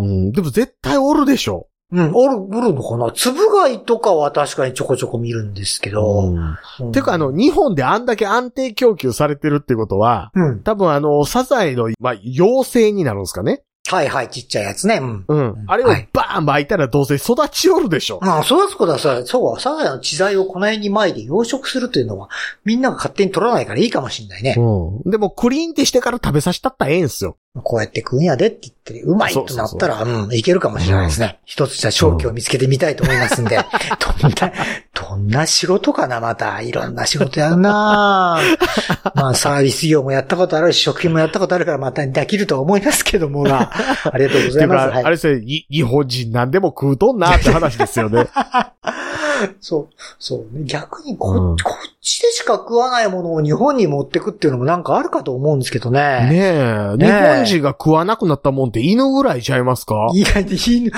うん。でも絶対おるでしょ。うん、おる、おるのかな粒貝とかは確かにちょこちょこ見るんですけど。うん。うんてか、あの、日本であんだけ安定供給されてるってことは、うん。多分あの、サザエの、まあ、妖精になるんですかね。はいはい、ちっちゃいやつね。うん。うん。あれをはいバーン巻いたらどうせ育ちおるでしょ。まあ、そうですことはさ、そう、サザエの知財をこの辺に前で養殖するというのは、みんなが勝手に取らないからいいかもしれないね。うん。でも、クリーンってしてから食べさせたったらええんすよ。こうやって食うんやでって言って、うまいとなったら、うん、いけるかもしれないですね。一つじゃ正気を見つけてみたいと思いますんで。どんな、どんな仕事かな、また。いろんな仕事やるな まあ、サービス業もやったことあるし、食品もやったことあるから、またできるとは思いますけどもが、ありがとうございます。はいあれですよ、い日本人なんでも食うとんなって話ですよね。そう、そうね。逆にこ,、うんこっちでしか食わないものを日本に持ってくっていうのもなんかあるかと思うんですけどね。ねえ、ねえ日本人が食わなくなったもんって犬ぐらいちゃいますか？いや、犬、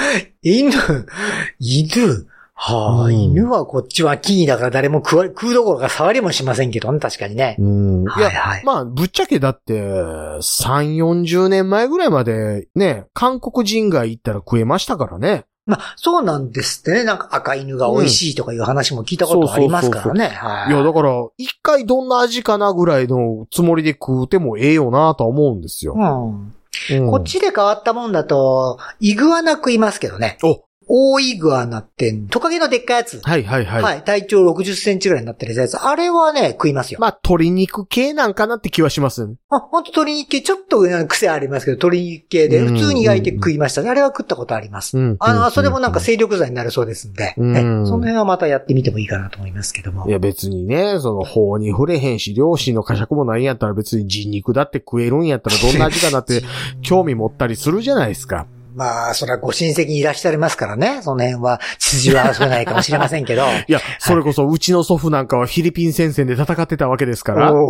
犬、犬、はあ、うん犬はこっちは木にだから誰も食わ、食うどころか触りもしませんけどね、確かにね。うん。いや、はいはい。まあ、ぶっちゃけだって、3、40年前ぐらいまで、ね、韓国人街行ったら食えましたからね。まあ、そうなんですってね。なんか赤犬が美味しいとかいう話も聞いたことありますからね。はいいや、だから、一回どんな味かなぐらいのつもりで食うてもええよなとは思うんですよ。うん。うんこっちで変わったもんだと、イグアナ食いますけどね。お大イグアナって、トカゲのでっかいやつ。はいはいはい。はい。体長60センチぐらいになってるやつ。あれはね、食いますよ。まあ、鶏肉系なんかなって気はしますね。あ、ほんと鶏肉系、ちょっとうん癖ありますけど、鶏肉系で、うん普通に焼いて食いましたね。あれは食ったことあります。うん。あの、それもなんかい精力剤になるそうですんで、うんねその辺はまたやってみてもいいかなと思いますけども。や別にね、その法に触れへんし、両親の呵責もないんやったら別に人肉だって食えるんやったらどんな味かなって 興味持ったりするじゃないですか。まあ、それはご親戚にいらっしゃいますからね。その辺は、筋は合わないかもしれませんけど。いや、それこそうちの祖父なんかはフィリピン戦線で戦ってたわけですから、おー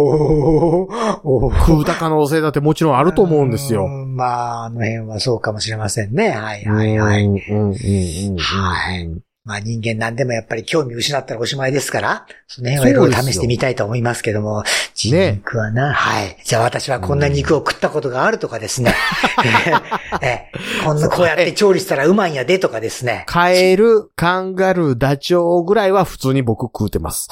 おー食うた可能性だってもちろんあると思うんですよ。うんまあ、あの辺はそうかもしれませんね。はいはいはい。うんうんうんうんうんはいまあ人間何でもやっぱり興味失ったらおしまいですから、その辺はいろいろ試してみたいと思いますけども、人肉はな、はい。じゃあ私はこんな肉を食ったことがあるとかですね。ええこんなこうやって調理したらうまいんやでとかですね。カエル、カンガルー、ダチョウぐらいは普通に僕食うてます。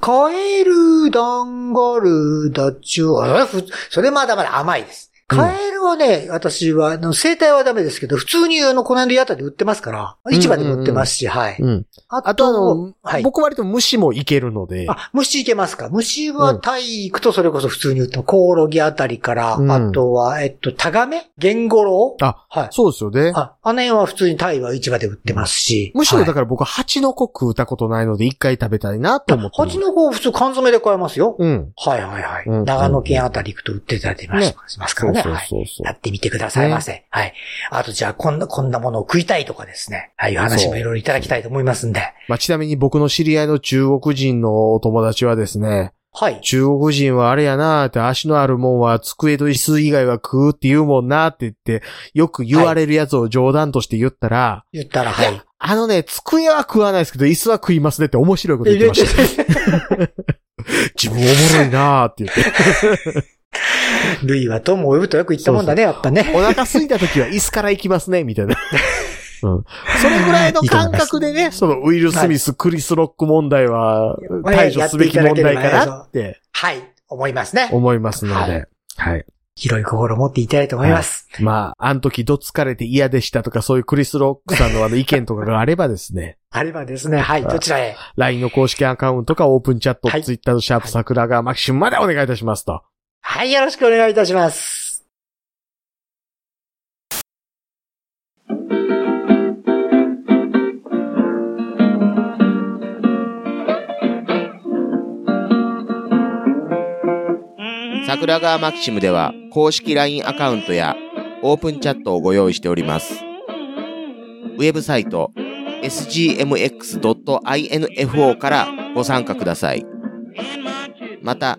カエル、ダンガル、ダチョウ、それまだまだ甘いです。カエルはね、私は、あの生態はダメですけど、普通にあの、この辺で屋台で売ってますから、市場でも売ってますし、はい。うん。ああとあの、はい。僕割と虫もいけるので、あ、虫いけますか虫はうんタイ行くとそれこそ普通に売っても、コオロギあたりから、うんあとは、えっと、タガメ？ゲンゴロウ？あ、はい。そうですよね。あ、あの辺は普通にタイは市場で売ってますし。むしろだかから僕、蜂の子食うたことないので一回食べたいなと思ってる。蜂の方普通缶詰で買えますよ。うん。はいはいはい。うん長野県あたり行くと売ってたりしますねしますからね。はい。そうそうそう。やってみてくださいませ。はい。あとじゃあ、こんな、こんなものを食いたいとかですね。ああいう話もいろいろいただきたいと思いますんで。まあ、ちなみに僕の知り合いの中国人のお友達はですね、はい。中国人はあれやなーって足のあるもんは机と椅子以外は食うって言うもんなって言って、よく言われるやつを冗談として言ったら、言ったら、はい。あのね、机は食わないですけど、椅子は食いますねって面白いこと言ってました。自分おもろいなーって言って。ルイは友を呼ぶとよく言ったもんだね、やっぱね。お腹空いた時は椅子から行きますね、みたいな。うん。それぐらいの感覚でね、そのウィル・スミス、クリス・ロック問題は対処すべき問題かなってはい。思いますね。思いますのはで。はい。広い心を持っていただいと思います。まあ、あの時どつかれて嫌でしたとか、そういうクリス・ロックさんのあの意見とかがあればですね、あればですね、はい。どちらへ？LINE の公式アカウントかオープンチャット、はい Twitter のシャープ桜川マキシムまでお願いいたしますと。はい、よろしくお願いいたします。桜川マキシムでは公式 LINE アカウントやオープンチャットをご用意しております。ウェブサイト sgmx.info からご参加ください。また、